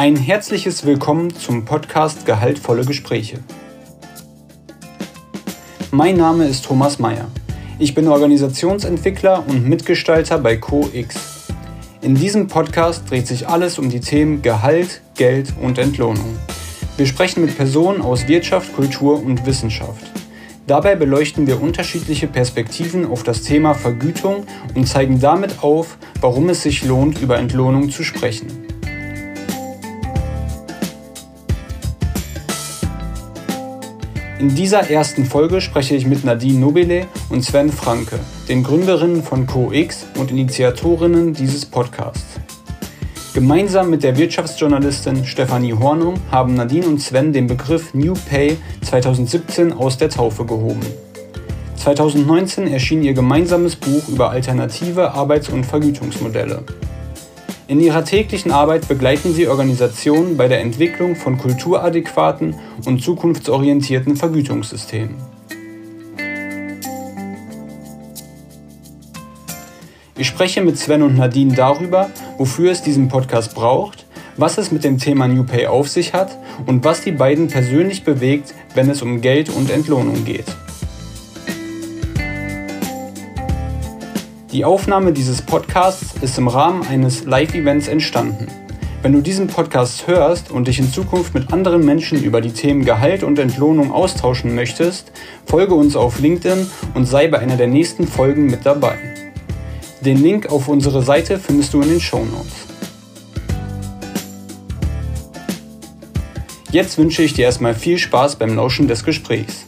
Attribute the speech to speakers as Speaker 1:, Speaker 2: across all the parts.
Speaker 1: Ein herzliches Willkommen zum Podcast Gehaltvolle Gespräche. Mein Name ist Thomas Mayer. Ich bin Organisationsentwickler und Mitgestalter bei CoX. In diesem Podcast dreht sich alles um die Themen Gehalt, Geld und Entlohnung. Wir sprechen mit Personen aus Wirtschaft, Kultur und Wissenschaft. Dabei beleuchten wir unterschiedliche Perspektiven auf das Thema Vergütung und zeigen damit auf, warum es sich lohnt, über Entlohnung zu sprechen. In dieser ersten Folge spreche ich mit Nadine Nobile und Sven Franke, den Gründerinnen von CoX und Initiatorinnen dieses Podcasts. Gemeinsam mit der Wirtschaftsjournalistin Stefanie Hornung haben Nadine und Sven den Begriff New Pay 2017 aus der Taufe gehoben. 2019 erschien ihr gemeinsames Buch über alternative Arbeits- und Vergütungsmodelle. In ihrer täglichen Arbeit begleiten sie Organisationen bei der Entwicklung von kulturadäquaten und zukunftsorientierten Vergütungssystemen. Ich spreche mit Sven und Nadine darüber, wofür es diesen Podcast braucht, was es mit dem Thema New Pay auf sich hat und was die beiden persönlich bewegt, wenn es um Geld und Entlohnung geht. Die Aufnahme dieses Podcasts ist im Rahmen eines Live-Events entstanden. Wenn du diesen Podcast hörst und dich in Zukunft mit anderen Menschen über die Themen Gehalt und Entlohnung austauschen möchtest, folge uns auf LinkedIn und sei bei einer der nächsten Folgen mit dabei. Den Link auf unsere Seite findest du in den Show Notes. Jetzt wünsche ich dir erstmal viel Spaß beim Lauschen des Gesprächs.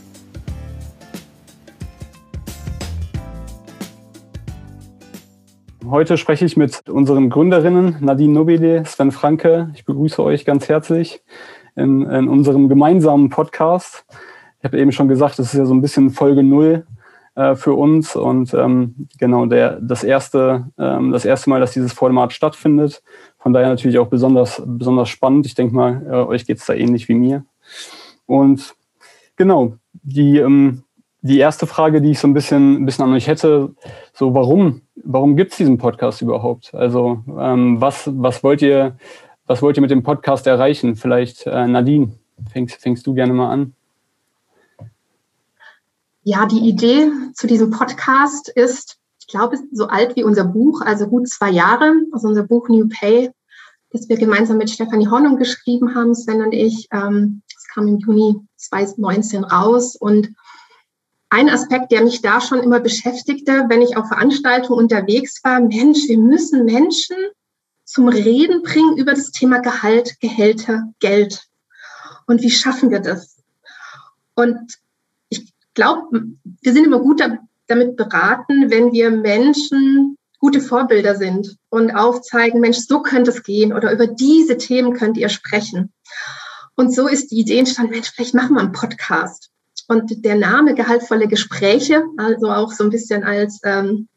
Speaker 1: Heute spreche ich mit unseren Gründerinnen Nadine Nobile, Sven Franke. Ich begrüße euch ganz herzlich in, in unserem gemeinsamen Podcast. Ich habe eben schon gesagt, das ist ja so ein bisschen Folge Null äh, für uns und ähm, genau der, das, erste, ähm, das erste Mal, dass dieses Format stattfindet. Von daher natürlich auch besonders, besonders spannend. Ich denke mal, äh, euch geht es da ähnlich wie mir. Und genau, die, ähm, die erste Frage, die ich so ein bisschen, bisschen an euch hätte, so warum, warum gibt es diesen Podcast überhaupt? Also ähm, was, was wollt ihr, was wollt ihr mit dem Podcast erreichen? Vielleicht äh, Nadine, fängst, fängst du gerne mal an.
Speaker 2: Ja, die Idee zu diesem Podcast ist, ich glaube, so alt wie unser Buch, also gut zwei Jahre, also unser Buch New Pay, das wir gemeinsam mit Stefanie Hornung geschrieben haben, Sven und ich. Ähm, das kam im Juni 2019 raus und ein Aspekt, der mich da schon immer beschäftigte, wenn ich auf Veranstaltungen unterwegs war, Mensch, wir müssen Menschen zum Reden bringen über das Thema Gehalt, Gehälter, Geld. Und wie schaffen wir das? Und glaube, wir sind immer gut damit beraten, wenn wir Menschen gute Vorbilder sind und aufzeigen, Mensch, so könnte es gehen oder über diese Themen könnt ihr sprechen. Und so ist die Idee entstanden, Mensch, vielleicht machen wir einen Podcast. Und der Name Gehaltvolle Gespräche, also auch so ein bisschen als, ähm,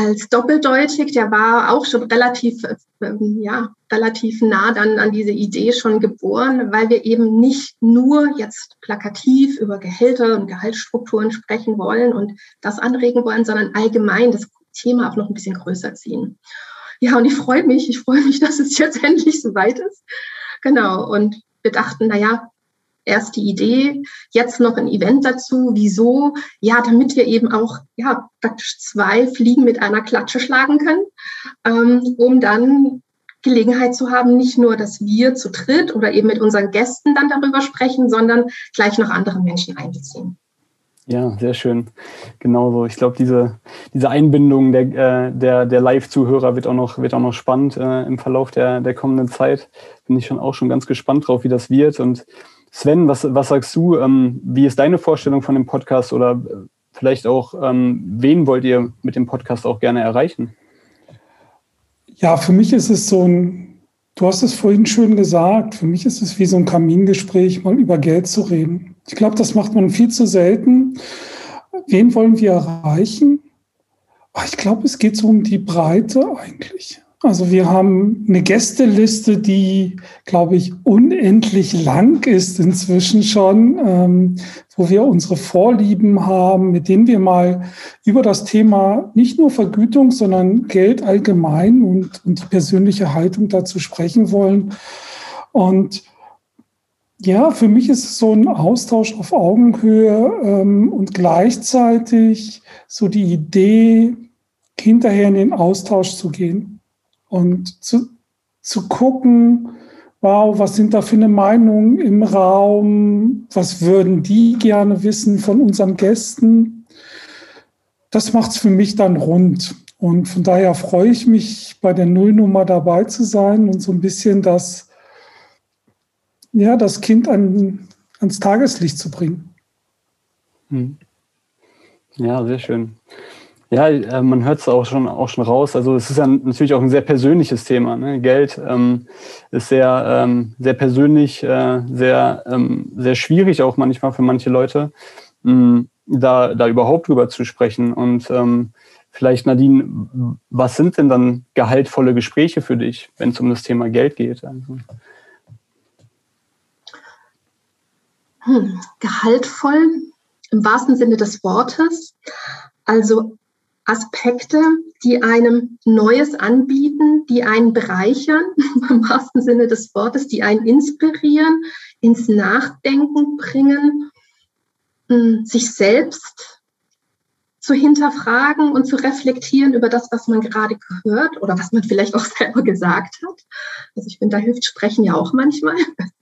Speaker 2: als doppeldeutig, der war auch schon relativ, ähm, ja, relativ nah dann an diese Idee schon geboren, weil wir eben nicht nur jetzt plakativ über Gehälter und Gehaltsstrukturen sprechen wollen und das anregen wollen, sondern allgemein das Thema auch noch ein bisschen größer ziehen. Ja, und ich freue mich, ich freue mich, dass es jetzt endlich soweit ist. Genau. Und wir dachten, naja, erst die Idee, jetzt noch ein Event dazu. Wieso? Ja, damit wir eben auch ja, praktisch zwei Fliegen mit einer Klatsche schlagen können, ähm, um dann Gelegenheit zu haben, nicht nur, dass wir zu dritt oder eben mit unseren Gästen dann darüber sprechen, sondern gleich noch andere Menschen einbeziehen.
Speaker 1: Ja, sehr schön. Genauso. Ich glaube, diese, diese Einbindung der, äh, der, der Live-Zuhörer wird auch noch, wird auch noch spannend äh, im Verlauf der, der kommenden Zeit. Bin ich schon auch schon ganz gespannt drauf, wie das wird. Und Sven, was, was sagst du? Ähm, wie ist deine Vorstellung von dem Podcast oder äh, vielleicht auch, ähm, wen wollt ihr mit dem Podcast auch gerne erreichen?
Speaker 3: Ja, für mich ist es so ein, du hast es vorhin schön gesagt, für mich ist es wie so ein Kamingespräch, mal über Geld zu reden. Ich glaube, das macht man viel zu selten. Wen wollen wir erreichen? Ah, ich glaube, es geht so um die Breite eigentlich. Also wir haben eine Gästeliste, die, glaube ich, unendlich lang ist inzwischen schon, ähm, wo wir unsere Vorlieben haben, mit denen wir mal über das Thema nicht nur Vergütung, sondern Geld allgemein und, und die persönliche Haltung dazu sprechen wollen. Und ja, für mich ist es so ein Austausch auf Augenhöhe ähm, und gleichzeitig so die Idee, hinterher in den Austausch zu gehen und zu, zu gucken, wow, was sind da für eine Meinung im Raum, was würden die gerne wissen von unseren Gästen. Das macht es für mich dann rund. Und von daher freue ich mich, bei der Nullnummer dabei zu sein und so ein bisschen das, ja, das Kind an, ans Tageslicht zu bringen.
Speaker 1: Hm. Ja, sehr schön. Ja, äh, man hört es auch schon, auch schon raus. Also es ist ja natürlich auch ein sehr persönliches Thema. Ne? Geld ähm, ist sehr, ähm, sehr persönlich, äh, sehr, ähm, sehr schwierig auch manchmal für manche Leute, mh, hm, da, da überhaupt drüber zu sprechen. Und ähm, vielleicht, Nadine, was sind denn dann gehaltvolle Gespräche für dich, wenn es um das Thema Geld geht? Also.
Speaker 2: Hm, gehaltvoll im wahrsten Sinne des Wortes. Also Aspekte, die einem Neues anbieten, die einen bereichern, im wahrsten Sinne des Wortes, die einen inspirieren, ins Nachdenken bringen, hm, sich selbst zu hinterfragen und zu reflektieren über das, was man gerade gehört oder was man vielleicht auch selber gesagt hat. Also ich finde, da hilft Sprechen ja auch manchmal,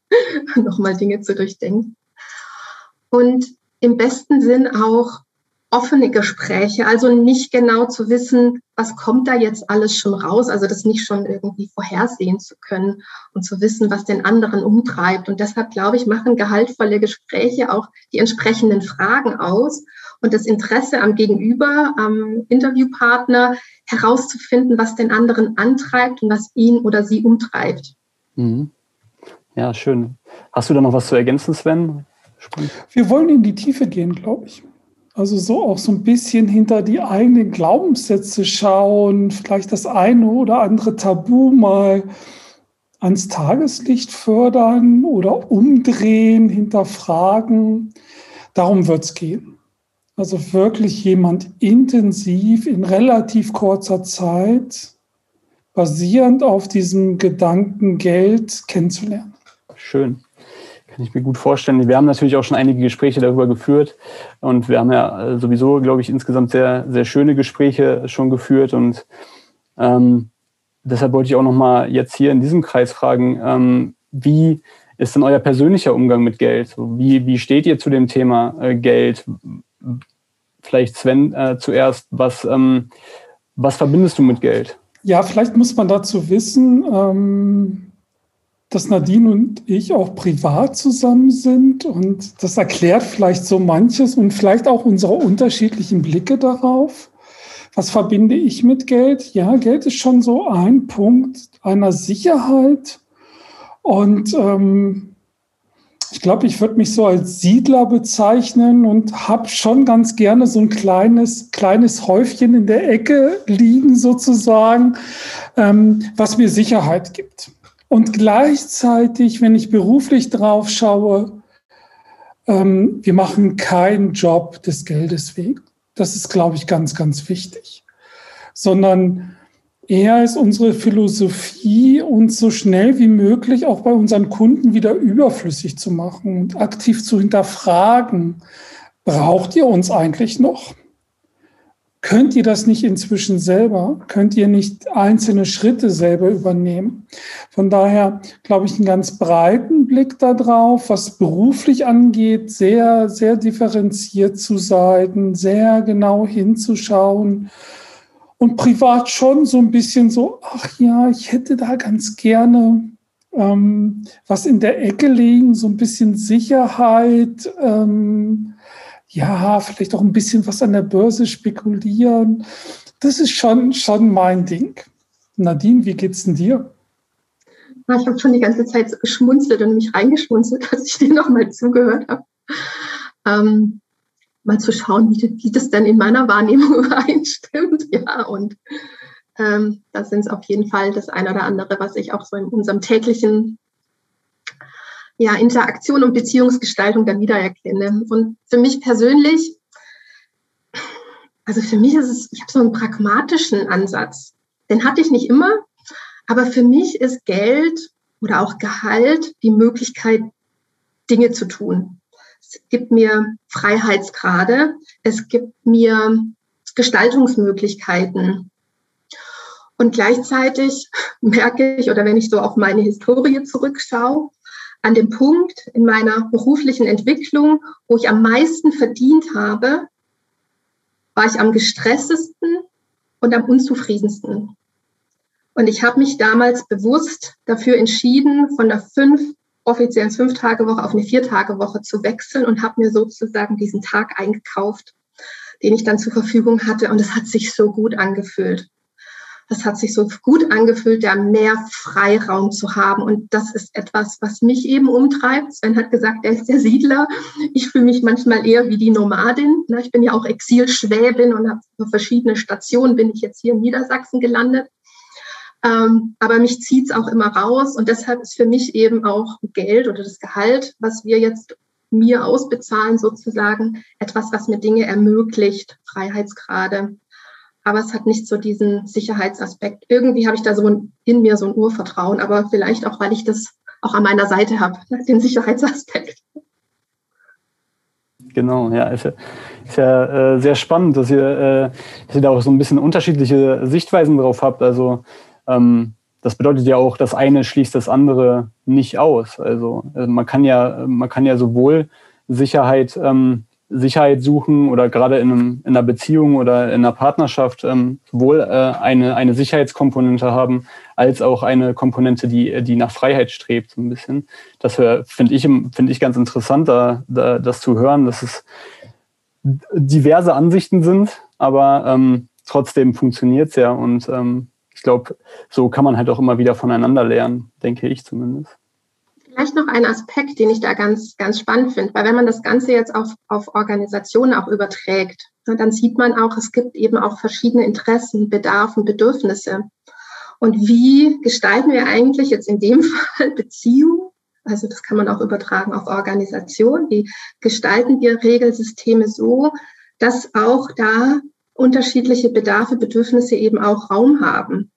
Speaker 2: nochmal Dinge zu durchdenken. Und im besten Sinn auch offene Gespräche, also nicht genau zu wissen, was kommt da jetzt alles schon raus, also das nicht schon irgendwie vorhersehen zu können und zu wissen, was den anderen umtreibt. Und deshalb, glaube ich, machen gehaltvolle Gespräche auch die entsprechenden Fragen aus und das Interesse am Gegenüber, am Interviewpartner herauszufinden, was den anderen antreibt und was ihn oder sie umtreibt.
Speaker 1: Mhm. Ja, schön. Hast du da noch was zu ergänzen, Sven?
Speaker 3: Spannend. Wir wollen in die Tiefe gehen, glaube ich. Also so auch so ein bisschen hinter die eigenen Glaubenssätze schauen, vielleicht das eine oder andere Tabu mal ans Tageslicht fördern oder umdrehen, hinterfragen. Darum wird es gehen. Also wirklich jemand intensiv in relativ kurzer Zeit, basierend auf diesem Gedanken Geld kennenzulernen.
Speaker 1: Schön. Kann ich mir gut vorstellen. Wir haben natürlich auch schon einige Gespräche darüber geführt und wir haben ja äh, sowieso, glaube ich, insgesamt sehr, sehr schöne Gespräche schon geführt und ähm, deshalb wollte ich auch nochmal jetzt hier in diesem Kreis fragen, ähm, wie ist denn euer persönlicher Umgang mit Geld? Wie, wie steht ihr zu dem Thema äh, Geld? Vielleicht Sven äh, zuerst, was, ähm, was verbindest du mit Geld?
Speaker 3: Ja, vielleicht muss man dazu wissen, ähm, dass Nadine und ich auch privat zusammen sind und das erklärt vielleicht so manches und vielleicht auch unsere unterschiedlichen Blicke darauf. Was verbinde ich mit Geld? Ja, Geld ist schon so ein Punkt einer Sicherheit und ähm, ich glaube, ich würde mich so als Siedler bezeichnen und habe schon ganz gerne so ein kleines, kleines Häufchen in der Ecke liegen sozusagen, ähm, was mir Sicherheit gibt. Und gleichzeitig, wenn ich beruflich drauf schaue, ähm, wir machen keinen Job des Geldes wegen. Das ist, glaube ich, ganz, ganz wichtig. Sondern eher ist unsere Philosophie, uns so schnell wie möglich auch bei unseren Kunden wieder überflüssig zu machen und aktiv zu hinterfragen. Braucht ihr uns eigentlich noch? Könnt ihr das nicht inzwischen selber? Könnt ihr nicht einzelne Schritte selber übernehmen? Von daher glaube ich einen ganz breiten Blick darauf, was beruflich angeht, sehr, sehr differenziert zu sein, sehr genau hinzuschauen und privat schon so ein bisschen so, ach ja, ich hätte da ganz gerne ähm, was in der Ecke liegen, so ein bisschen Sicherheit. Ähm, ja, vielleicht auch ein bisschen was an der Börse spekulieren. Das ist schon, schon mein Ding. Nadine, wie geht's denn dir?
Speaker 2: Ich habe schon die ganze Zeit geschmunzelt und mich reingeschmunzelt, als ich dir nochmal zugehört habe. Ähm, mal zu schauen, wie, wie, das dann in meiner Wahrnehmung übereinstimmt. Ja, und Ähm, da sind es auf jeden Fall das eine oder andere, was ich auch so in unserem täglichen ja, Interaktion und Beziehungsgestaltung dann wiedererkenne. Und für mich persönlich, also für mich ist es, ich habe so einen pragmatischen Ansatz. Den hatte ich nicht immer, aber für mich ist Geld oder auch Gehalt die Möglichkeit, Dinge zu tun. Es gibt mir Freiheitsgrade, es gibt mir Gestaltungsmöglichkeiten. Und gleichzeitig merke ich, oder wenn ich so auf meine Historie zurückschaue, an dem Punkt in meiner beruflichen Entwicklung, wo ich am meisten verdient habe, war ich am gestresstesten und am unzufriedensten. Und ich habe mich damals bewusst dafür entschieden, von der fünf offiziellen Fünf-Tage-Woche auf eine Vier-Tage-Woche zu wechseln und habe mir sozusagen diesen Tag eingekauft, den ich dann zur Verfügung hatte. Und es hat sich so gut angefühlt. Es hat sich so gut angefühlt, da mehr Freiraum zu haben. Und das ist etwas, was mich eben umtreibt. Sven hat gesagt, er ist der Siedler. Ich fühle mich manchmal eher wie die Nomadin. Ich bin ja auch Exilschwäbin und habe verschiedene Stationen, bin ich jetzt hier in Niedersachsen gelandet. Ähm, aber mich zieht es auch immer raus und deshalb ist für mich eben auch Geld oder das Gehalt, was wir jetzt mir ausbezahlen, sozusagen etwas, was mir Dinge ermöglicht, Freiheitsgrade. Aber es hat nicht so diesen Sicherheitsaspekt. Irgendwie habe ich da so in mir so ein Urvertrauen, aber vielleicht auch, weil ich das auch an meiner Seite habe, ne, den Sicherheitsaspekt.
Speaker 1: Genau, ja, ist ja, ist ja äh, sehr spannend, dass ihr, äh, dass ihr da auch so ein bisschen unterschiedliche Sichtweisen drauf habt. Also ähm, das bedeutet ja auch, das eine schließt das andere nicht aus. Also, also man kann ja, man kann ja sowohl Sicherheit, ähm, Sicherheit suchen oder gerade in, einem, in einer Beziehung oder in einer Partnerschaft ähm, sowohl äh, eine, eine Sicherheitskomponente haben, als auch eine Komponente, die, die nach Freiheit strebt, so ein bisschen. Das finde ich, finde ich ganz interessant, da, da, das zu hören, dass es diverse Ansichten sind, aber ähm, trotzdem funktioniert es ja und ähm, ich glaube, so kann man halt auch immer wieder voneinander lernen, denke ich zumindest.
Speaker 2: Vielleicht noch ein Aspekt, den ich da ganz, ganz spannend finde, weil wenn man das Ganze jetzt auf, auf Organisationen auch überträgt, ne, dann sieht man auch, es gibt eben auch verschiedene Interessen, Bedarfe, Bedürfnisse. Und wie gestalten wir eigentlich jetzt in dem Fall Beziehungen? Also das kann man auch übertragen auf Organisationen. Wie gestalten wir Regelsysteme so, dass auch da unterschiedliche Bedarfe, Bedürfnisse eben auch Raum haben.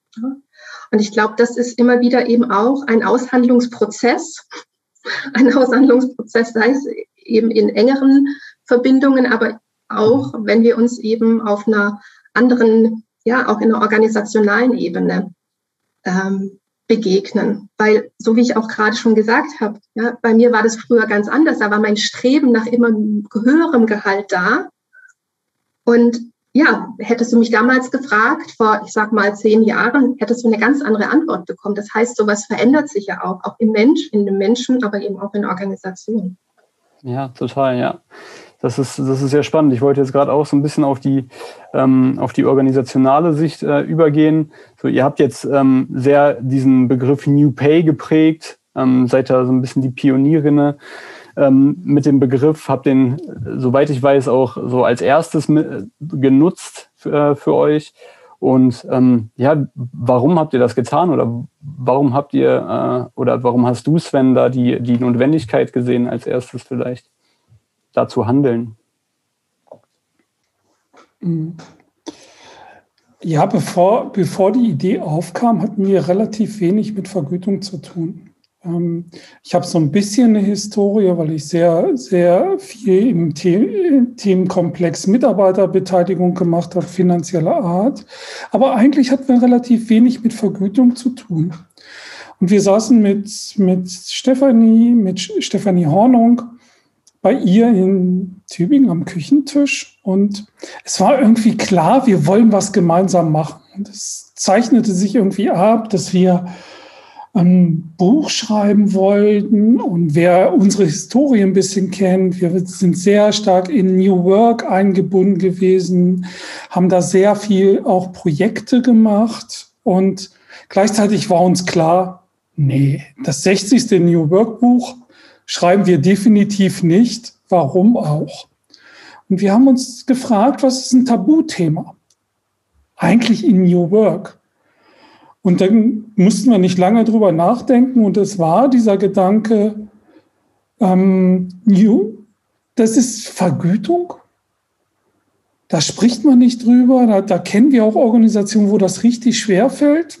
Speaker 2: Und ich glaube, das ist immer wieder eben auch ein Aushandlungsprozess, ein Aushandlungsprozess, sei es eben in engeren Verbindungen, aber auch, wenn wir uns eben auf einer anderen, ja, auch in einer organisationalen Ebene ähm, begegnen. Weil, so wie ich auch gerade schon gesagt habe, ja, bei mir war das früher ganz anders. Da war mein Streben nach immer höherem Gehalt da. Und ja, hättest du mich damals gefragt, vor, ich sag mal, zehn Jahren, hättest du eine ganz andere Antwort bekommen. Das heißt, sowas verändert sich ja auch, auch im Mensch, in den Menschen, aber eben auch in Organisationen.
Speaker 1: Ja, total, ja. Das ist, das ist sehr spannend. Ich wollte jetzt gerade auch so ein bisschen auf die, ähm, auf die organisationale Sicht äh, übergehen. So, ihr habt jetzt ähm, sehr diesen Begriff New Pay geprägt, ähm, seid da so ein bisschen die Pionierinnen ähm, mit dem Begriff, habe den, soweit ich weiß, auch so als erstes genutzt für, äh, für euch. Und ähm, ja, warum habt ihr das getan oder warum habt ihr äh, oder warum hast du, Sven, da die, die Notwendigkeit gesehen, als erstes vielleicht da zu handeln?
Speaker 3: Mhm. Ja, bevor, bevor die Idee aufkam, hatten wir relativ wenig mit Vergütung zu tun. Ähm, ich habe so ein bisschen eine Historie, weil ich sehr, sehr viel im Themenkomplex Mitarbeiterbeteiligung gemacht habe, finanzieller Art. Aber eigentlich hatten wir relativ wenig mit Vergütung zu tun. Und wir saßen mit, mit Stefanie, mit Stefanie Hornung bei ihr in Tübingen am Küchentisch. Und es war irgendwie klar, wir wollen was gemeinsam machen. Und es zeichnete sich irgendwie ab, dass wir ein Buch schreiben wollten und wer unsere Historie ein bisschen kennt, wir sind sehr stark in New Work eingebunden gewesen, haben da sehr viel auch Projekte gemacht und gleichzeitig war uns klar, nee, das 60. New Work Buch schreiben wir definitiv nicht. Warum auch? Und wir haben uns gefragt, was ist ein Tabuthema? Eigentlich in New Work. Und dann mussten wir nicht lange drüber nachdenken. Und es war dieser Gedanke, ähm, New, das ist Vergütung. Da spricht man nicht drüber. Da, da kennen wir auch Organisationen, wo das richtig schwer fällt.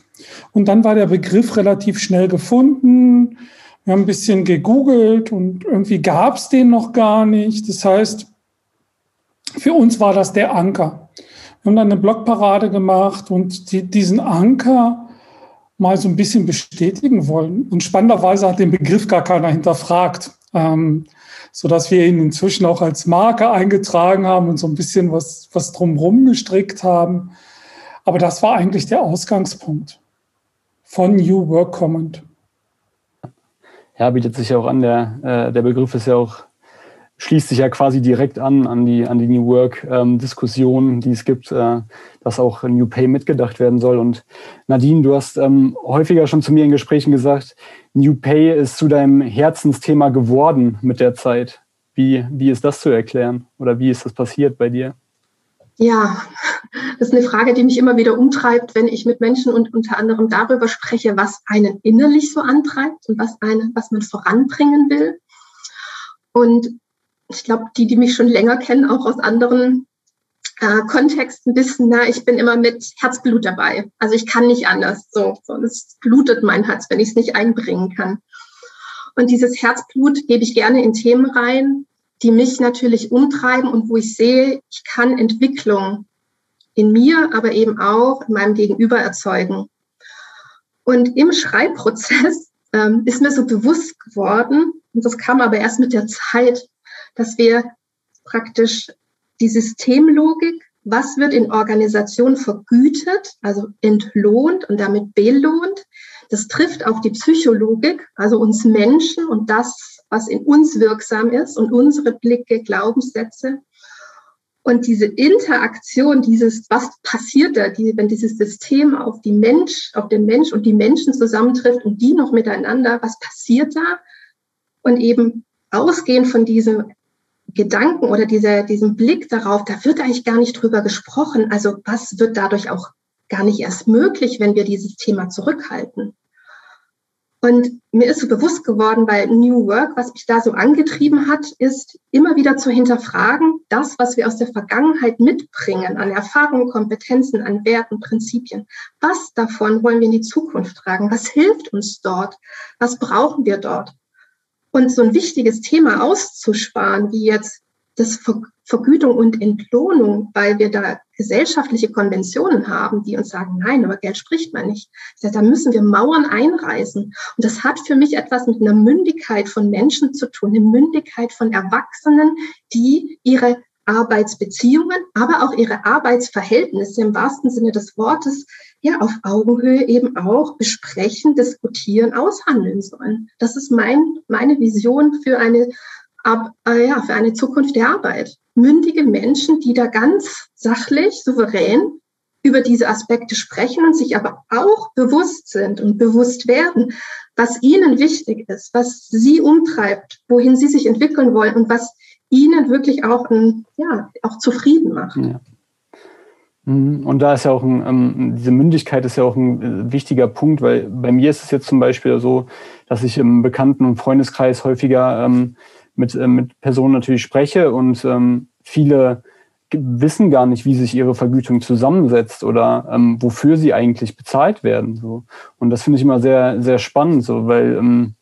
Speaker 3: Und dann war der Begriff relativ schnell gefunden. Wir haben ein bisschen gegoogelt und irgendwie gab es den noch gar nicht. Das heißt, für uns war das der Anker. Wir haben dann eine Blogparade gemacht und die, diesen Anker mal so ein bisschen bestätigen wollen. Und spannenderweise hat den Begriff gar keiner hinterfragt, ähm, so dass wir ihn inzwischen auch als Marke eingetragen haben und so ein bisschen was, was drumherum gestrickt haben. Aber das war eigentlich der Ausgangspunkt von New Work Command.
Speaker 1: Ja, bietet sich auch an. Der, äh, der Begriff ist ja auch, schließt sich ja quasi direkt an, an die, an die New Work-Diskussion, ähm, die es gibt, äh, dass auch New Pay mitgedacht werden soll. Und Nadine, du hast ähm, häufiger schon zu mir in Gesprächen gesagt, New Pay ist zu deinem Herzensthema geworden mit der Zeit. Wie, wie ist das zu erklären? Oder wie ist das passiert bei dir?
Speaker 2: Ja, das ist eine Frage, die mich immer wieder umtreibt, wenn ich mit Menschen und unter anderem darüber spreche, was einen innerlich so antreibt und was einen, was man voranbringen will. Und ich glaube, die, die mich schon länger kennen, auch aus anderen äh, Kontexten, wissen, na, ich bin immer mit Herzblut dabei. Also ich kann nicht anders. So, so es blutet mein Herz, wenn ich es nicht einbringen kann. Und dieses Herzblut gebe ich gerne in Themen rein, die mich natürlich umtreiben und wo ich sehe, ich kann Entwicklung in mir, aber eben auch in meinem Gegenüber erzeugen. Und im Schreibprozess ähm, ist mir so bewusst geworden, und das kam aber erst mit der Zeit, dass wir praktisch die Systemlogik, was wird in Organisation vergütet, also entlohnt und damit belohnt, das trifft auf die Psychologik, also uns Menschen und das, was in uns wirksam ist und unsere Blicke, Glaubenssätze. Und diese Interaktion, dieses, was passiert da, die, wenn dieses System auf die Mensch, auf den Mensch und die Menschen zusammentrifft und die noch miteinander, was passiert da? Und eben ausgehend von diesem Gedanken oder dieser, diesem Blick darauf, da wird eigentlich gar nicht drüber gesprochen. Also was wird dadurch auch gar nicht erst möglich, wenn wir dieses Thema zurückhalten? Und mir ist so bewusst geworden bei New Work, was mich da so angetrieben hat, ist immer wieder zu hinterfragen, das, was wir aus der Vergangenheit mitbringen, an Erfahrungen, Kompetenzen, an Werten, Prinzipien. Was davon wollen wir in die Zukunft tragen? Was hilft uns dort? Was brauchen wir dort? Und so ein wichtiges Thema auszusparen, wie jetzt das Vergütung und Entlohnung, weil wir da gesellschaftliche Konventionen haben, die uns sagen, nein, aber Geld spricht man nicht. Da müssen wir Mauern einreißen. Und das hat für mich etwas mit einer Mündigkeit von Menschen zu tun, eine Mündigkeit von Erwachsenen, die ihre Arbeitsbeziehungen, aber auch ihre Arbeitsverhältnisse im wahrsten Sinne des Wortes ja auf Augenhöhe eben auch besprechen, diskutieren, aushandeln sollen. Das ist mein, meine Vision für eine ab, äh, ja, für eine Zukunft der Arbeit. Mündige Menschen, die da ganz sachlich, souverän über diese Aspekte sprechen und sich aber auch bewusst sind und bewusst werden, was ihnen wichtig ist, was sie umtreibt, wohin sie sich entwickeln wollen und was ihnen wirklich auch, ein, ja, auch zufrieden macht. Ja.
Speaker 1: Mhm. Und da ist ja auch ein, ähm, diese Mündigkeit ist ja auch ein äh, wichtiger Punkt, weil bei mir ist es jetzt zum Beispiel so, dass ich im Bekannten- und Freundeskreis häufiger ähm, mit, äh, mit Personen natürlich spreche und ähm, viele wissen gar nicht, wie sich ihre Vergütung zusammensetzt oder ähm, wofür sie eigentlich bezahlt werden. So. Und das finde ich immer sehr, sehr spannend, so, weil ähm,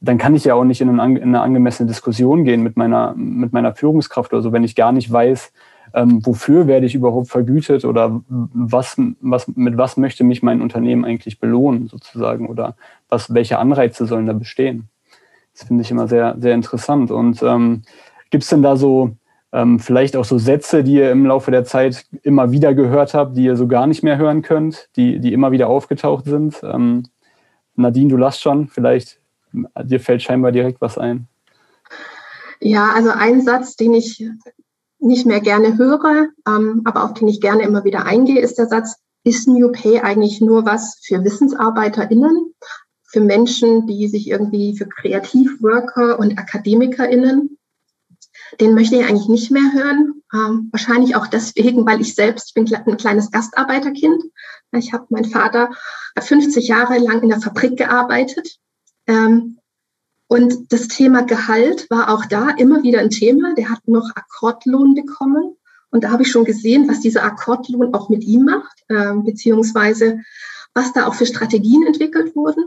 Speaker 1: dann kann ich ja auch nicht in, eine, in eine angemessene Diskussion gehen mit meiner, mit meiner Führungskraft oder so, wenn ich gar nicht weiß, ähm, wofür werde ich überhaupt vergütet oder was, was, mit was möchte mich mein Unternehmen eigentlich belohnen, sozusagen, oder was, welche Anreize sollen da bestehen. Das finde ich immer sehr, sehr interessant. Und ähm, gibt es denn da so ähm, vielleicht auch so Sätze, die ihr im Laufe der Zeit immer wieder gehört habt, die ihr so gar nicht mehr hören könnt, die, die immer wieder aufgetaucht sind? Ähm, Nadine, du lachst schon, vielleicht dir fällt scheinbar direkt was ein.
Speaker 2: Ja, also ein Satz, den ich nicht mehr gerne höre, ähm, aber auf den ich gerne immer wieder eingehe, ist der Satz, ist New Pay eigentlich nur was für WissensarbeiterInnen? für Menschen, die sich irgendwie für Kreativworker und AkademikerInnen. Den möchte ich eigentlich nicht mehr hören. Ähm, wahrscheinlich auch deswegen, weil ich selbst bin ein kleines Gastarbeiterkind. Ich habe mein Vater 50 Jahre lang in der Fabrik gearbeitet. Ähm, und das Thema Gehalt war auch da immer wieder ein Thema. Der hat noch Akkordlohn bekommen. Und da habe ich schon gesehen, was dieser Akkordlohn auch mit ihm macht, äh, beziehungsweise was da auch für Strategien entwickelt wurden,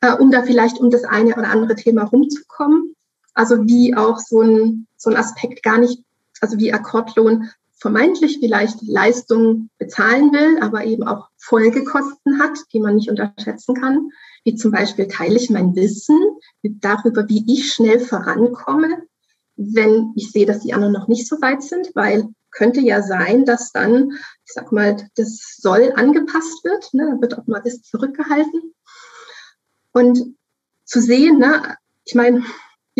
Speaker 2: äh, um da vielleicht um das eine oder andere Thema rumzukommen. Also wie auch so ein, so ein Aspekt gar nicht, also wie Akkordlohn vermeintlich vielleicht Leistungen bezahlen will, aber eben auch Folgekosten hat, die man nicht unterschätzen kann, wie zum Beispiel teile ich mein Wissen darüber, wie ich schnell vorankomme, wenn ich sehe, dass die anderen noch nicht so weit sind, weil könnte ja sein, dass dann, ich sag mal, das soll angepasst wird, ne, wird auch mal das zurückgehalten. Und zu sehen, ne, ich meine,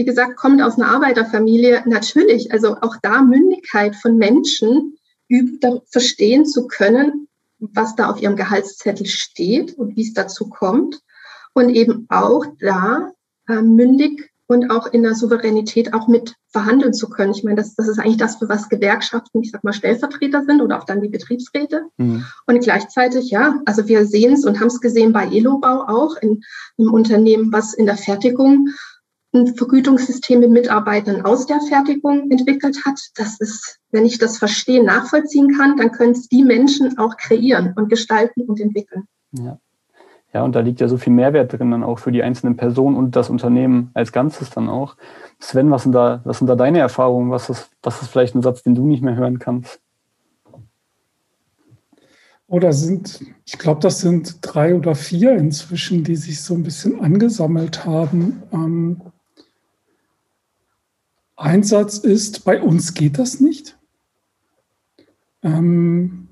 Speaker 2: wie gesagt, kommt aus einer Arbeiterfamilie, natürlich, also auch da Mündigkeit von Menschen übt, verstehen zu können, was da auf ihrem Gehaltszettel steht und wie es dazu kommt. Und eben auch da äh, mündig und auch in der Souveränität auch mit verhandeln zu können. Ich meine, das, das ist eigentlich das, für was Gewerkschaften, ich sag mal, Stellvertreter sind oder auch dann die Betriebsräte. Mhm. Und gleichzeitig, ja, also wir sehen es und haben es gesehen bei Elobau auch in einem Unternehmen, was in der Fertigung Vergütungssystem mit Mitarbeitern aus der Fertigung entwickelt hat. Das ist, wenn ich das verstehen, nachvollziehen kann, dann können es die Menschen auch kreieren und gestalten und entwickeln.
Speaker 1: Ja. Ja, und da liegt ja so viel Mehrwert drin dann auch für die einzelnen Personen und das Unternehmen als Ganzes dann auch. Sven, was sind da, was sind da deine Erfahrungen? Was ist, was ist vielleicht ein Satz, den du nicht mehr hören kannst?
Speaker 3: Oder sind, ich glaube, das sind drei oder vier inzwischen, die sich so ein bisschen angesammelt haben. Ähm, ein Satz ist, bei uns geht das nicht. Ähm,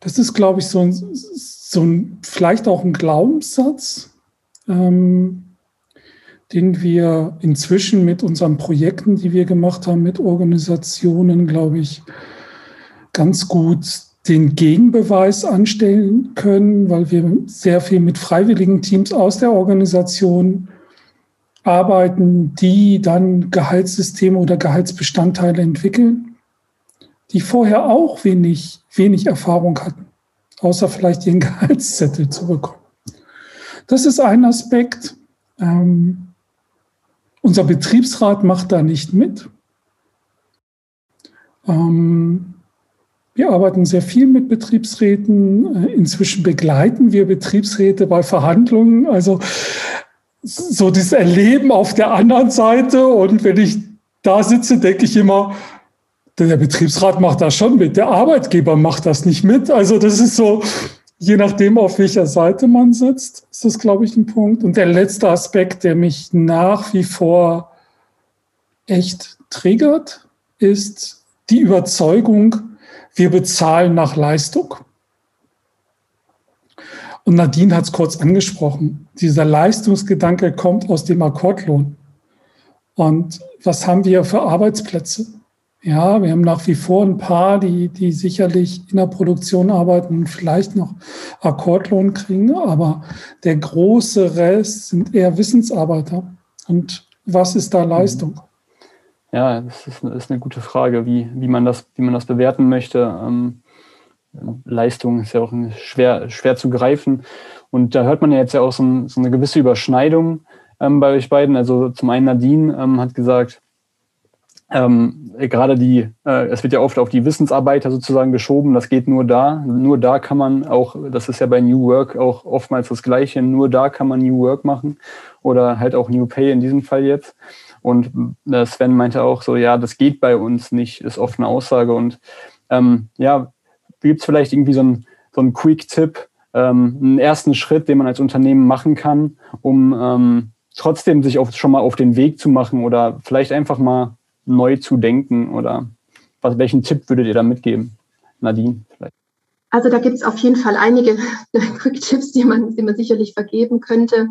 Speaker 3: das ist, glaube ich, so ein, so ein vielleicht auch ein Glaubenssatz, ähm, den wir inzwischen mit unseren Projekten, die wir gemacht haben, mit Organisationen, glaube ich, ganz gut den Gegenbeweis anstellen können, weil wir sehr viel mit freiwilligen Teams aus der Organisation arbeiten, die dann Gehaltssysteme oder Gehaltsbestandteile entwickeln, die vorher auch wenig, wenig Erfahrung hatten, außer vielleicht ihren Gehaltszettel zu bekommen. Das ist ein Aspekt. Ähm, unser Betriebsrat macht da nicht mit. Ähm, wir arbeiten sehr viel mit Betriebsräten. Äh, inzwischen begleiten wir Betriebsräte bei Verhandlungen. Also so das Erleben auf der anderen Seite. Und wenn ich da sitze, denke ich immer, der Betriebsrat macht das schon mit, der Arbeitgeber macht das nicht mit. Also das ist so, je nachdem, auf welcher Seite man sitzt, ist das, glaube ich, ein Punkt. Und der letzte Aspekt, der mich nach wie vor echt triggert, ist die Überzeugung, wir bezahlen nach Leistung. Und Nadine hat es kurz angesprochen. Dieser Leistungsgedanke kommt aus dem Akkordlohn. Und was haben wir für Arbeitsplätze? Ja, wir haben nach wie vor ein paar, die, die sicherlich in der Produktion arbeiten und vielleicht noch Akkordlohn kriegen, aber der große Rest sind eher Wissensarbeiter. Und was ist da Leistung?
Speaker 1: Ja, das ist, eine, gute Frage, wie, wie, man das, wie man das bewerten möchte. Ähm, Leistung ist ja auch schwer, schwer zu greifen. Und da hört man ja jetzt ja auch so, ein, so eine gewisse Überschneidung ähm, bei euch beiden. Also zum einen Nadine ähm, hat gesagt, ähm, gerade die, äh, es wird ja oft auf die Wissensarbeiter sozusagen geschoben, das geht nur da. Nur da kann man auch, das ist ja bei New Work auch oftmals das Gleiche, nur da kann man New Work machen oder halt auch New Pay in diesem Fall jetzt. Und äh, Sven meinte auch so, ja, das geht bei uns nicht, ist oft eine Aussage. Und ähm, ja, gibt es vielleicht irgendwie so einen so einen Quick-Tipp, ähm, einen ersten Schritt, den man als Unternehmen machen kann, um ähm, trotzdem sich auf, schon mal auf den Weg zu machen oder vielleicht einfach mal neu zu denken oder was, welchen Tipp würdet ihr da mitgeben? Nadine vielleicht.
Speaker 2: Also da gibt es auf jeden Fall einige Quick-Tipps, die man, die man sicherlich vergeben könnte.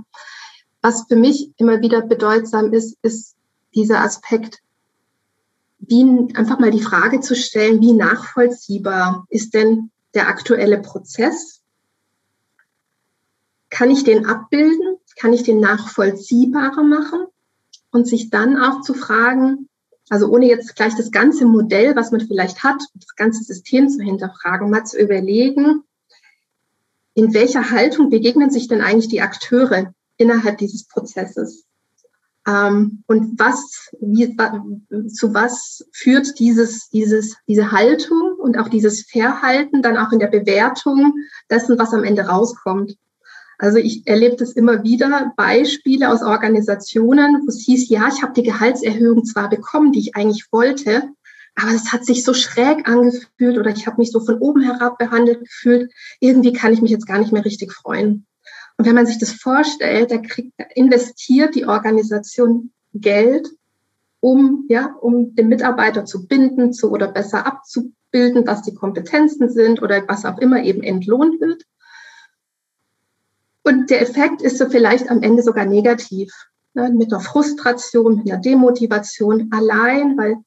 Speaker 2: Was für mich immer wieder bedeutsam ist, ist dieser Aspekt, wie, einfach mal die Frage zu stellen, wie nachvollziehbar ist denn der aktuelle Prozess? Kann ich den abbilden? Kann ich den nachvollziehbarer machen? und sich dann auch zu fragen, also ohne jetzt gleich das ganze Modell, was man vielleicht hat, das ganze System zu hinterfragen, mal zu überlegen, in welcher Haltung begegnen sich denn eigentlich die Akteure innerhalb dieses Prozesses? Ähm, und was, wie, zu was führt dieses, dieses, diese Haltung und auch dieses Verhalten dann auch in der Bewertung dessen, was am Ende rauskommt? Also ich erlebe das immer wieder, Beispiele aus Organisationen, wo es hieß, ja, ich habe die Gehaltserhöhung zwar bekommen, die ich eigentlich wollte, aber es hat sich so schräg angefühlt oder ich habe mich so von oben herab behandelt gefühlt. Irgendwie kann ich mich jetzt gar nicht mehr richtig freuen. Und wenn man sich das vorstellt, da kriegt, investiert die Organisation Geld, um, ja, um den Mitarbeiter zu binden, zu oder besser abzubilden, was die Kompetenzen sind oder was auch immer eben entlohnt wird. Und der Effekt ist so vielleicht am Ende sogar negativ, ne, mit einer Frustration, mit einer Demotivation, allein weil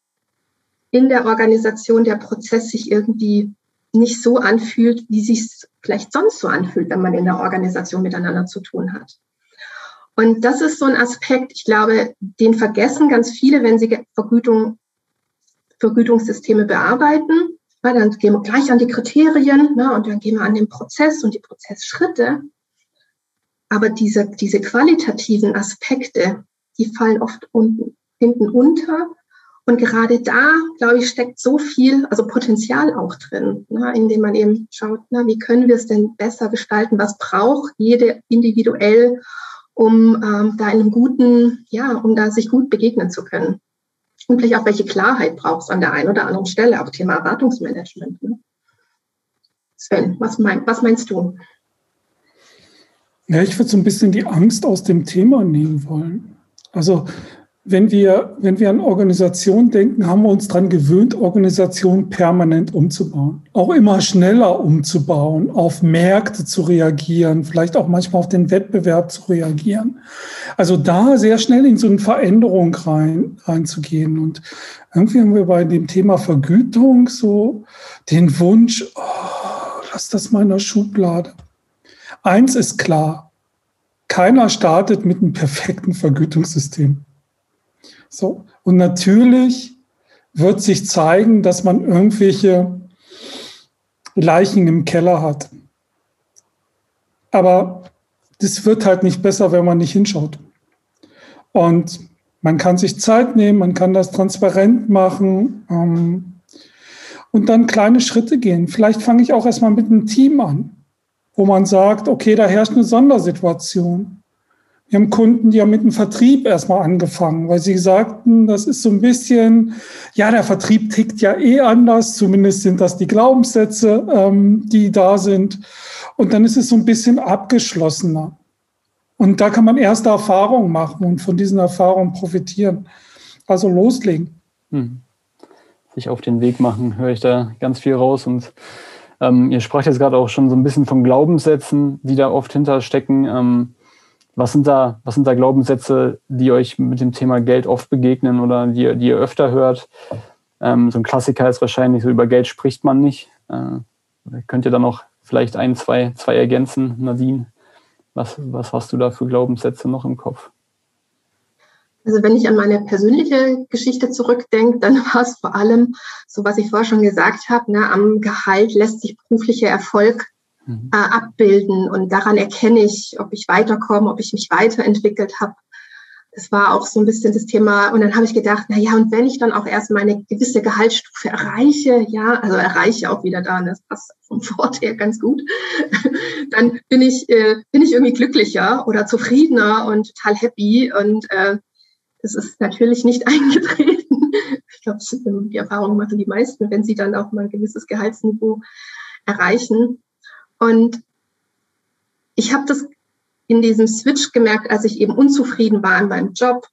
Speaker 2: in der Organisation der Prozess sich irgendwie nicht so anfühlt, wie sich vielleicht sonst so anfühlt, wenn man in der Organisation miteinander zu tun hat. Und das ist so ein Aspekt, ich glaube, den vergessen ganz viele, wenn sie Vergütung, Vergütungssysteme bearbeiten. Weil dann gehen wir gleich an die Kriterien ne, und dann gehen wir an den Prozess und die Prozessschritte. Aber diese, diese qualitativen Aspekte, die fallen oft unten, hinten unter. Und gerade da, glaube ich, steckt so viel, also Potenzial auch drin, ne, indem man eben schaut, na, wie können wir es denn besser gestalten? Was braucht jede individuell, um ähm, da in einem guten, ja, um da sich gut begegnen zu können? Und vielleicht auch, welche Klarheit braucht es an der einen oder anderen Stelle, auch Thema Erwartungsmanagement. Ne? Sven, was, mein, was meinst du?
Speaker 3: Ja, ich würde so ein bisschen die Angst aus dem Thema nehmen wollen. Also wenn wir, wenn wir an Organisation denken, haben wir uns daran gewöhnt, Organisation permanent umzubauen. Auch immer schneller umzubauen, auf Märkte zu reagieren, vielleicht auch manchmal auf den Wettbewerb zu reagieren. Also da sehr schnell in so eine Veränderung rein, reinzugehen. Und irgendwie haben wir bei dem Thema Vergütung so den Wunsch, oh, lass das mal in der Schublade. Eins ist klar, keiner startet mit einem perfekten Vergütungssystem. So, und natürlich wird sich zeigen, dass man irgendwelche Leichen im Keller hat. Aber das wird halt nicht besser, wenn man nicht hinschaut. Und man kann sich Zeit nehmen, man kann das transparent machen ähm, und dann kleine Schritte gehen. Vielleicht fange ich auch erstmal mit einem Team an wo man sagt, okay, da herrscht eine Sondersituation. Wir haben Kunden, die haben mit dem Vertrieb erstmal angefangen, weil sie sagten, das ist so ein bisschen, ja, der Vertrieb tickt ja eh anders, zumindest sind das die Glaubenssätze, ähm, die da sind. Und dann ist es so ein bisschen abgeschlossener. Und da kann man erste Erfahrungen machen und von diesen Erfahrungen profitieren. Also loslegen. Hm.
Speaker 1: Sich auf den Weg machen, höre ich da ganz viel raus und ähm, ihr sprecht jetzt gerade auch schon so ein bisschen von Glaubenssätzen, die da oft hinterstecken. Ähm, was sind da, was sind da Glaubenssätze, die euch mit dem Thema Geld oft begegnen oder die, die ihr öfter hört? Ähm, so ein Klassiker ist wahrscheinlich, so über Geld spricht man nicht. Äh, könnt ihr da noch vielleicht ein, zwei, zwei ergänzen, Nadine? Was, was hast du da für Glaubenssätze noch im Kopf?
Speaker 2: Also wenn ich an meine persönliche Geschichte zurückdenke, dann war es vor allem, so was ich vorher schon gesagt habe, ne, am Gehalt lässt sich beruflicher Erfolg mhm. äh, abbilden und daran erkenne ich, ob ich weiterkomme, ob ich mich weiterentwickelt habe. Das war auch so ein bisschen das Thema. Und dann habe ich gedacht, na ja, und wenn ich dann auch erst mal eine gewisse Gehaltsstufe erreiche, ja, also erreiche auch wieder da, das passt vom Wort her ganz gut, dann bin ich, äh, bin ich irgendwie glücklicher oder zufriedener und total happy und äh, das ist natürlich nicht eingetreten. Ich glaube, die Erfahrung machen die meisten, wenn sie dann auch mal ein gewisses Gehaltsniveau erreichen. Und ich habe das in diesem Switch gemerkt, als ich eben unzufrieden war in meinem Job.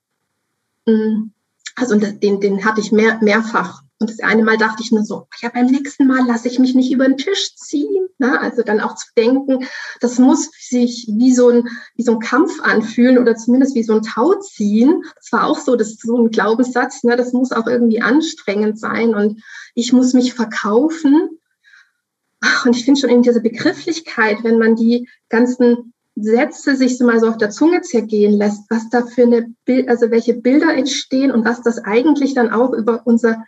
Speaker 2: Hm, also den, den hatte ich mehr, mehrfach. Und das eine Mal dachte ich nur so, ja, beim nächsten Mal lasse ich mich nicht über den Tisch ziehen. Ne? Also dann auch zu denken, das muss sich wie so, ein, wie so ein Kampf anfühlen oder zumindest wie so ein Tauziehen. Das war auch so, das ist so ein Glaubenssatz, ne? das muss auch irgendwie anstrengend sein und ich muss mich verkaufen. Und ich finde schon in dieser Begrifflichkeit, wenn man die ganzen Sätze sich so mal so auf der Zunge zergehen lässt, was da für eine Bild, also welche Bilder entstehen und was das eigentlich dann auch über unser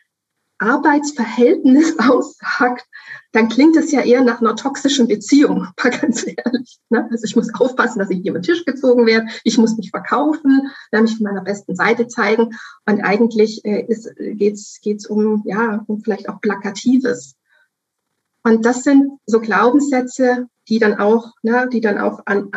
Speaker 2: Arbeitsverhältnis aussagt, dann klingt es ja eher nach einer toxischen Beziehung, mal ganz ehrlich. Ne? Also ich muss aufpassen, dass ich hier mit Tisch gezogen werde, ich muss mich verkaufen, mich von meiner besten Seite zeigen. Und eigentlich äh, geht es um, ja, um vielleicht auch Plakatives. Und das sind so Glaubenssätze, die dann auch, ne, die dann auch an,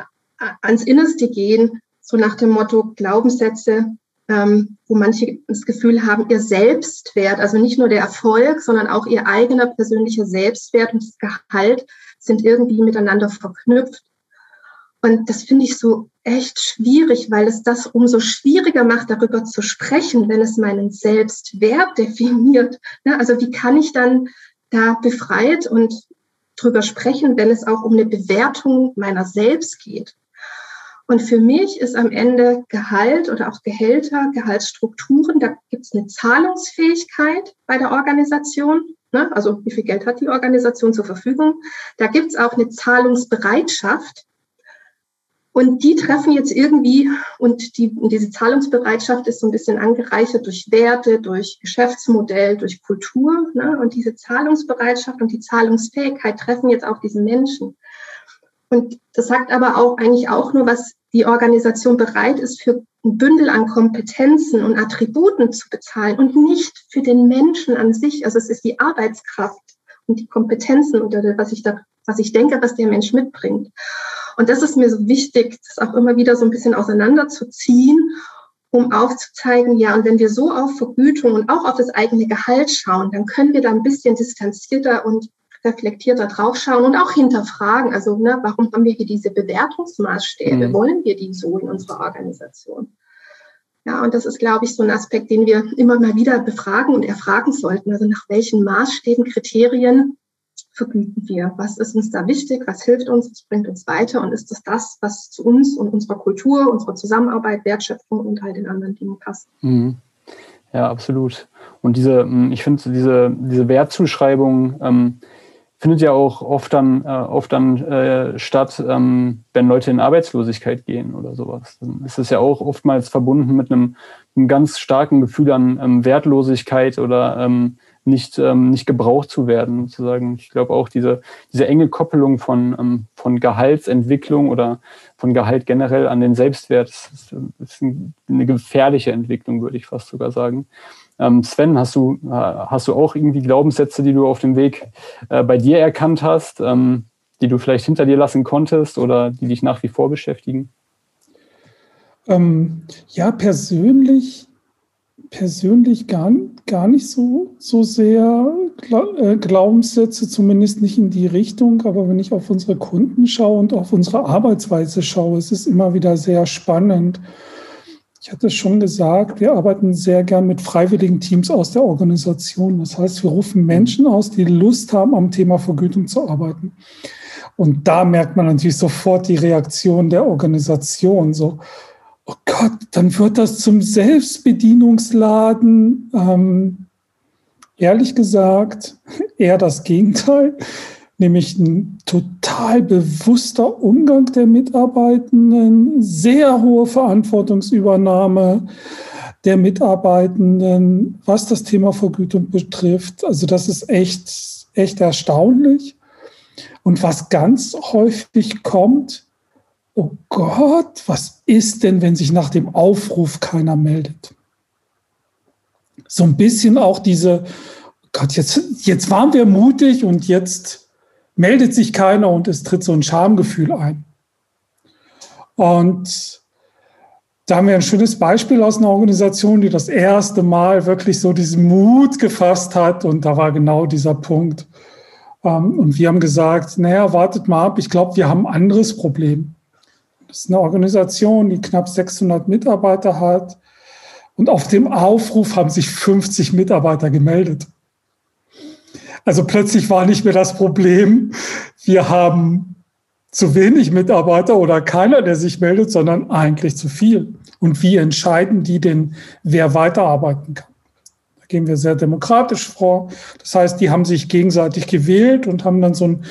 Speaker 2: ans Innerste gehen, so nach dem Motto Glaubenssätze, ähm, wo manche das Gefühl haben, ihr Selbstwert, also nicht nur der Erfolg, sondern auch ihr eigener persönlicher Selbstwert und das Gehalt sind irgendwie miteinander verknüpft. Und das finde ich so echt schwierig, weil es das umso schwieriger macht, darüber zu sprechen, wenn es meinen Selbstwert definiert. Ne? Also wie kann ich dann da befreit und drüber sprechen, wenn es auch um eine Bewertung meiner selbst geht? Und für mich ist am Ende Gehalt oder auch Gehälter, Gehaltsstrukturen, da gibt es eine Zahlungsfähigkeit bei der Organisation. Ne? Also wie viel Geld hat die Organisation zur Verfügung? Da gibt es auch eine Zahlungsbereitschaft. Und die treffen jetzt irgendwie, und, die, und diese Zahlungsbereitschaft ist so ein bisschen angereichert durch Werte, durch Geschäftsmodell, durch Kultur. Ne? Und diese Zahlungsbereitschaft und die Zahlungsfähigkeit treffen jetzt auch diesen Menschen. Und das sagt aber auch eigentlich auch nur, was die Organisation bereit ist, für ein Bündel an Kompetenzen und Attributen zu bezahlen und nicht für den Menschen an sich. Also es ist die Arbeitskraft und die Kompetenzen oder was ich da, was ich denke, was der Mensch mitbringt. Und das ist mir so wichtig, das auch immer wieder so ein bisschen auseinanderzuziehen, um aufzuzeigen, ja, und wenn wir so auf Vergütung und auch auf das eigene Gehalt schauen, dann können wir da ein bisschen distanzierter und reflektierter draufschauen und auch hinterfragen. Also, ne, warum haben wir hier diese Bewertungsmaßstäbe? Mhm. Wollen wir die so in unserer Organisation? Ja, und das ist, glaube ich, so ein Aspekt, den wir immer mal wieder befragen und erfragen sollten. Also nach welchen Maßstäben, Kriterien vergüten wir? Was ist uns da wichtig? Was hilft uns? Was bringt uns weiter? Und ist das das, was zu uns und unserer Kultur, unserer Zusammenarbeit, Wertschöpfung und all den anderen Dingen passt? Mhm.
Speaker 1: Ja, absolut. Und diese, ich finde, diese, diese Wertzuschreibung, ähm, findet ja auch oft dann, äh, oft dann äh, statt, ähm, wenn Leute in Arbeitslosigkeit gehen oder sowas. Dann ist es ja auch oftmals verbunden mit einem, einem ganz starken Gefühl an ähm, Wertlosigkeit oder ähm, nicht, ähm, nicht gebraucht zu werden, sozusagen. Ich glaube auch diese, diese enge Koppelung von, ähm, von Gehaltsentwicklung oder von Gehalt generell an den Selbstwert ist, ist eine gefährliche Entwicklung, würde ich fast sogar sagen. Ähm, Sven, hast du, äh, hast du auch irgendwie Glaubenssätze, die du auf dem Weg äh, bei dir erkannt hast, ähm, die du vielleicht hinter dir lassen konntest oder die dich nach wie vor beschäftigen?
Speaker 3: Ähm, ja, persönlich, persönlich gar, gar nicht so, so sehr äh, Glaubenssätze, zumindest nicht in die Richtung. Aber wenn ich auf unsere Kunden schaue und auf unsere Arbeitsweise schaue, ist es immer wieder sehr spannend. Ich hatte schon gesagt, wir arbeiten sehr gern mit freiwilligen Teams aus der Organisation. Das heißt, wir rufen Menschen aus, die Lust haben, am Thema Vergütung zu arbeiten. Und da merkt man natürlich sofort die Reaktion der Organisation. So, oh Gott, dann wird das zum Selbstbedienungsladen. Ähm, ehrlich gesagt, eher das Gegenteil nämlich ein total bewusster Umgang der Mitarbeitenden, sehr hohe Verantwortungsübernahme der Mitarbeitenden, was das Thema Vergütung betrifft. Also das ist echt, echt erstaunlich. Und was ganz häufig kommt, oh Gott, was ist denn, wenn sich nach dem Aufruf keiner meldet? So ein bisschen auch diese, Gott, jetzt, jetzt waren wir mutig und jetzt meldet sich keiner und es tritt so ein Schamgefühl ein. Und da haben wir ein schönes Beispiel aus einer Organisation, die das erste Mal wirklich so diesen Mut gefasst hat. Und da war genau dieser Punkt. Ähm, und wir haben gesagt, naja, wartet mal ab, ich glaube, wir haben ein anderes Problem. Das ist eine Organisation, die knapp 600 Mitarbeiter hat. Und auf dem Aufruf haben sich 50 Mitarbeiter gemeldet. Also plötzlich war nicht mehr das Problem, wir haben zu wenig Mitarbeiter oder keiner, der sich meldet, sondern eigentlich zu viel. Und wie entscheiden die denn, wer weiterarbeiten kann? Da gehen wir sehr demokratisch vor. Das heißt, die haben sich gegenseitig gewählt und haben dann so ein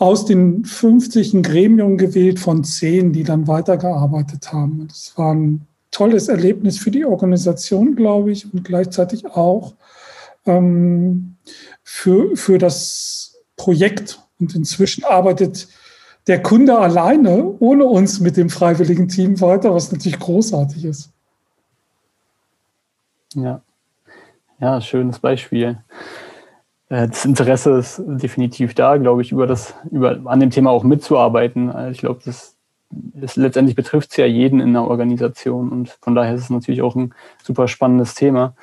Speaker 3: aus den 50 ein Gremium gewählt von zehn, die dann weitergearbeitet haben. Das war ein tolles Erlebnis für die Organisation, glaube ich, und gleichzeitig auch ähm, für, für das Projekt. Und inzwischen arbeitet der Kunde alleine, ohne uns mit dem freiwilligen Team weiter, was natürlich großartig ist.
Speaker 1: Ja, ja schönes Beispiel. Äh, das Interesse ist definitiv da, glaube ich, über das, über an dem Thema auch mitzuarbeiten. Also ich glaube, das ist, letztendlich betrifft es ja jeden in der Organisation und von daher ist es natürlich auch ein super spannendes Thema.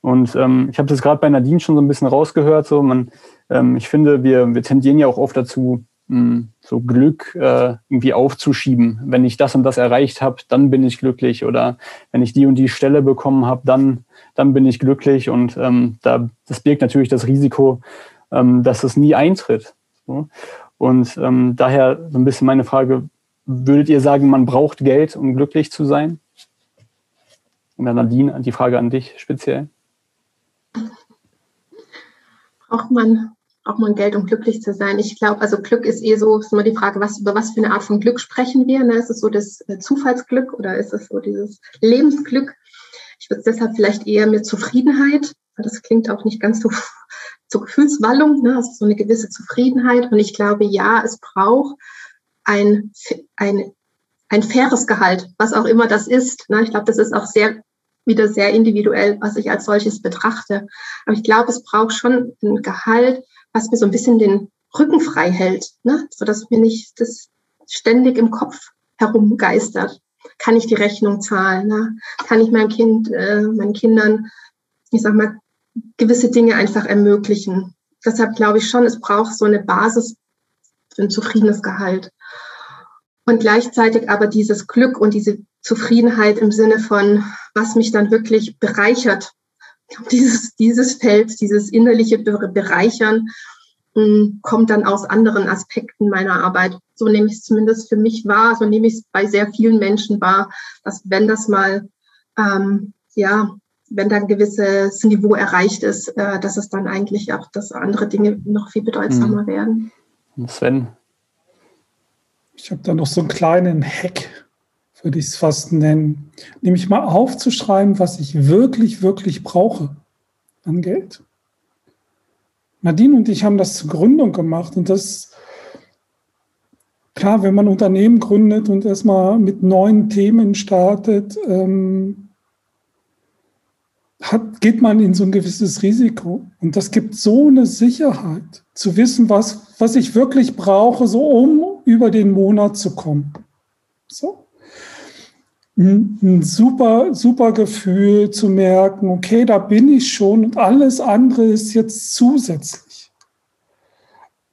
Speaker 1: Und ähm, ich habe das gerade bei Nadine schon so ein bisschen rausgehört. So, man, ähm, ich finde, wir, wir tendieren ja auch oft dazu, hm, so Glück äh, irgendwie aufzuschieben. Wenn ich das und das erreicht habe, dann bin ich glücklich. Oder wenn ich die und die Stelle bekommen habe, dann dann bin ich glücklich. Und ähm, da, das birgt natürlich das Risiko, ähm, dass es nie eintritt. So. Und ähm, daher so ein bisschen meine Frage, würdet ihr sagen, man braucht Geld, um glücklich zu sein? Und dann Nadine, die Frage an dich speziell.
Speaker 2: Braucht man, braucht man Geld, um glücklich zu sein? Ich glaube, also Glück ist eh so, ist immer die Frage, was, über was für eine Art von Glück sprechen wir? Ne? Ist es so das äh, Zufallsglück oder ist es so dieses Lebensglück? Ich würde deshalb vielleicht eher mit Zufriedenheit, weil das klingt auch nicht ganz so zur Gefühlswallung, ne? also so eine gewisse Zufriedenheit. Und ich glaube, ja, es braucht ein, ein, ein faires Gehalt, was auch immer das ist. Ne? Ich glaube, das ist auch sehr wieder sehr individuell, was ich als solches betrachte. Aber ich glaube, es braucht schon ein Gehalt, was mir so ein bisschen den Rücken frei hält, ne? sodass mir nicht das ständig im Kopf herumgeistert kann ich die Rechnung zahlen? Ne? Kann ich meinem Kind, äh, meinen Kindern, ich sag mal, gewisse Dinge einfach ermöglichen? Deshalb glaube ich schon, es braucht so eine Basis für ein zufriedenes Gehalt. Und gleichzeitig aber dieses Glück und diese Zufriedenheit im Sinne von, was mich dann wirklich bereichert. Dieses, dieses Feld, dieses innerliche Bereichern kommt dann aus anderen Aspekten meiner Arbeit. So nehme ich es zumindest für mich wahr, so nehme ich es bei sehr vielen Menschen wahr, dass wenn das mal, ähm, ja, wenn da ein gewisses Niveau erreicht ist, äh, dass es dann eigentlich auch, dass andere Dinge noch viel bedeutsamer mhm. werden.
Speaker 1: Sven?
Speaker 3: Ich habe da noch so einen kleinen Hack, würde ich es fast nennen. Nämlich mal aufzuschreiben, was ich wirklich, wirklich brauche an Geld. Nadine und ich haben das zur Gründung gemacht und das, klar, wenn man Unternehmen gründet und erstmal mit neuen Themen startet, ähm, hat, geht man in so ein gewisses Risiko. Und das gibt so eine Sicherheit, zu wissen, was, was ich wirklich brauche, so um über den Monat zu kommen. So ein super, super Gefühl zu merken, okay, da bin ich schon und alles andere ist jetzt zusätzlich.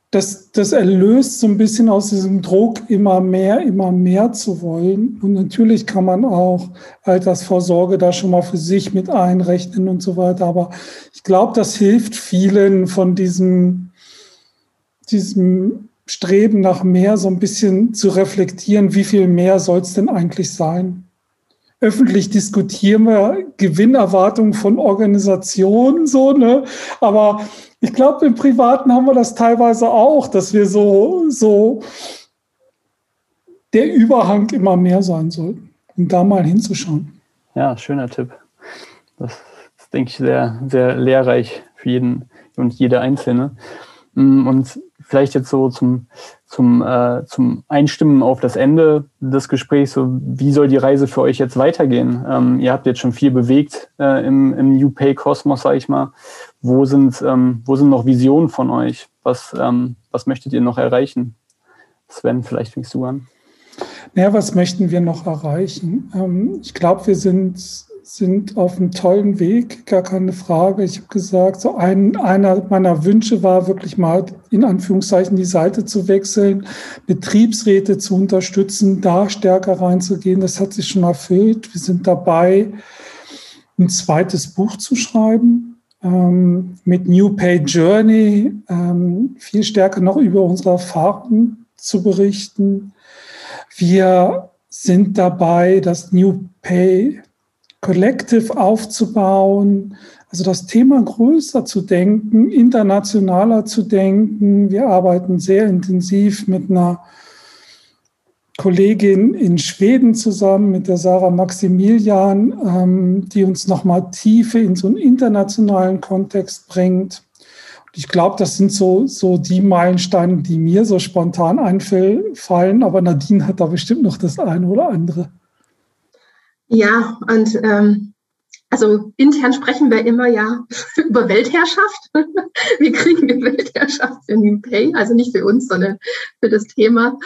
Speaker 3: Das, das erlöst so ein bisschen aus diesem Druck, immer mehr, immer mehr zu wollen. Und natürlich kann man auch Altersvorsorge da schon mal für sich mit einrechnen und so weiter. Aber ich glaube, das hilft vielen von diesem, diesem Streben nach mehr so ein bisschen zu reflektieren, wie viel mehr soll es denn eigentlich sein? Öffentlich diskutieren wir Gewinnerwartungen von Organisationen so, ne? Aber ich glaube, im Privaten haben wir das teilweise auch, dass wir so, so der Überhang immer mehr sein sollten, um da mal hinzuschauen.
Speaker 1: Ja, schöner Tipp. Das ist, denke ich, sehr, sehr lehrreich für jeden und jede Einzelne. Mm, und vielleicht jetzt so zum, zum, äh, zum Einstimmen auf das Ende des Gesprächs, so wie soll die Reise für euch jetzt weitergehen? Ähm, ihr habt jetzt schon viel bewegt äh, im, im New Pay Kosmos, sage ich mal. Wo sind, ähm, wo sind noch Visionen von euch? Was, ähm, was möchtet ihr noch erreichen? Sven, vielleicht fängst du an.
Speaker 3: Naja, was möchten wir noch erreichen? Ähm, ich glaube, wir sind sind auf einem tollen Weg, gar keine Frage. Ich habe gesagt, so ein, einer meiner Wünsche war wirklich mal in Anführungszeichen die Seite zu wechseln, Betriebsräte zu unterstützen, da stärker reinzugehen. Das hat sich schon erfüllt. Wir sind dabei, ein zweites Buch zu schreiben ähm, mit New Pay Journey, ähm, viel stärker noch über unsere Erfahrungen zu berichten. Wir sind dabei, das New Pay Collective aufzubauen, also das Thema größer zu denken, internationaler zu denken. Wir arbeiten sehr intensiv mit einer Kollegin in Schweden zusammen, mit der Sarah Maximilian, ähm, die uns nochmal Tiefe in so einen internationalen Kontext bringt. Und ich glaube, das sind so, so die Meilensteine, die mir so spontan einfallen, aber Nadine hat da bestimmt noch das eine oder andere.
Speaker 2: Ja, und ähm, also intern sprechen wir immer ja über Weltherrschaft. Wir kriegen die Weltherrschaft für New Pay, also nicht für uns, sondern für das Thema.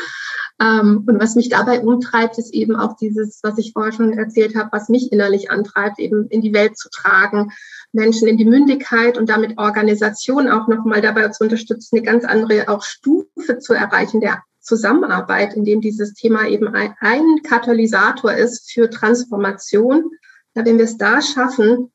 Speaker 2: Ähm, und was mich dabei umtreibt, ist eben auch dieses, was ich vorher schon erzählt habe, was mich innerlich antreibt, eben in die Welt zu tragen, Menschen in die Mündigkeit und damit Organisationen auch nochmal dabei zu unterstützen, eine ganz andere auch Stufe zu erreichen der Zusammenarbeit, in dem dieses Thema eben ein, Katalysator ist für Transformation. Ja, wenn wir es da schaffen,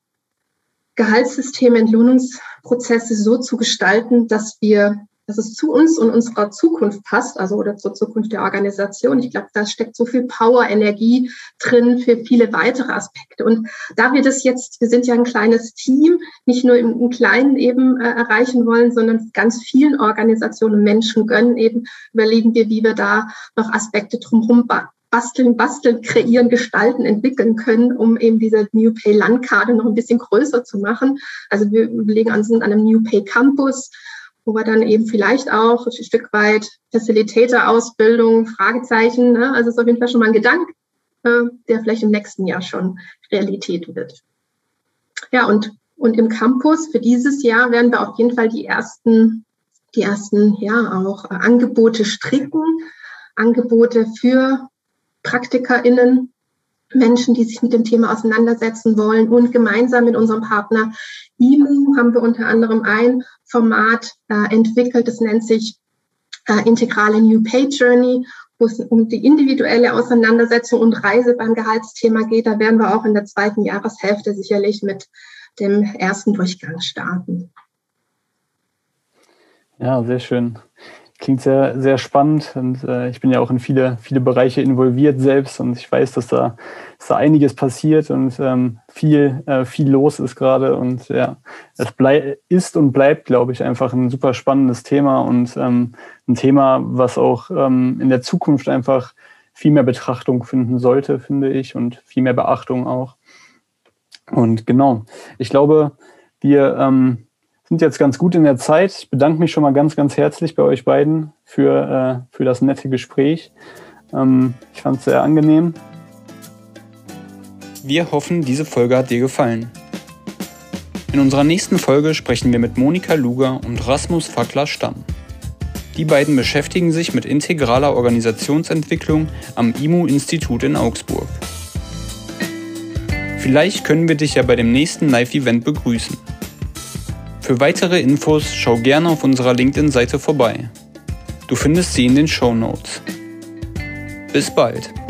Speaker 2: Gehaltssysteme, Entlohnungsprozesse so zu gestalten, dass wir, dass es zu uns und unserer Zukunft passt, also oder zur Zukunft der Organisation. Ich glaube, da steckt so viel Power, Energie drin für viele weitere Aspekte. Und da wir das jetzt, wir sind ja ein kleines Team, nicht nur im, Kleinen eben äh, erreichen wollen, sondern ganz vielen Organisationen und Menschen gönnen eben, überlegen wir, wie wir da noch Aspekte drumherum basteln, basteln, kreieren, gestalten, entwickeln können, um eben diese New Pay Landkarte noch ein bisschen größer zu machen. Also wir überlegen uns an einem New Pay Campus, wo wir dann eben vielleicht auch ein Stück weit Facilitator-Ausbildung, Fragezeichen, ne? also ist auf jeden Fall schon mal ein Gedanke, äh, der vielleicht im nächsten Jahr schon Realität wird. Ja, und, und im Campus für dieses Jahr werden wir auf jeden Fall die ersten, die ersten, ja, auch äh, Angebote stricken, Angebote für PraktikerInnen, Menschen, die sich mit dem Thema auseinandersetzen wollen. Und gemeinsam mit unserem Partner IMU haben wir unter anderem ein Format äh, entwickelt, das nennt sich äh, integrale New Pay Journey, wo es um die individuelle Auseinandersetzung und Reise beim Gehaltsthema geht. Da werden wir auch in der zweiten Jahreshälfte sicherlich mit dem ersten Durchgang starten.
Speaker 1: Ja, sehr schön klingt sehr, sehr spannend und äh, ich bin ja auch in viele, viele Bereiche involviert selbst und ich weiß, dass da, dass da einiges passiert und ähm, viel, äh, viel los ist gerade und ja, es blei ist und bleibt, glaube ich, einfach ein super spannendes Thema und ähm, ein Thema, was auch ähm, in der Zukunft einfach viel mehr Betrachtung finden sollte, finde ich, und viel mehr Beachtung auch. Und genau, ich glaube, wir ähm, sind jetzt ganz gut in der Zeit. Ich bedanke mich schon mal ganz, ganz herzlich bei euch beiden für, äh, für das nette Gespräch. Ähm, ich fand es sehr angenehm.
Speaker 4: Wir hoffen, diese Folge hat dir gefallen. In unserer nächsten Folge sprechen wir mit Monika Luger und Rasmus Fackler-Stamm. Die beiden beschäftigen sich mit integraler Organisationsentwicklung am IMU-Institut in Augsburg. Vielleicht können wir dich ja bei dem nächsten Live-Event begrüßen. Für weitere Infos schau gerne auf unserer LinkedIn-Seite vorbei. Du findest sie in den Show Notes. Bis bald!